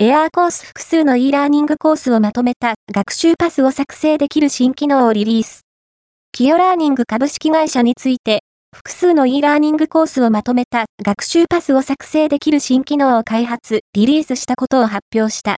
エアーコース複数の e ラーニングコースをまとめた学習パスを作成できる新機能をリリース。キオラーニング株式会社について、複数の e ラーニングコースをまとめた学習パスを作成できる新機能を開発、リリースしたことを発表した。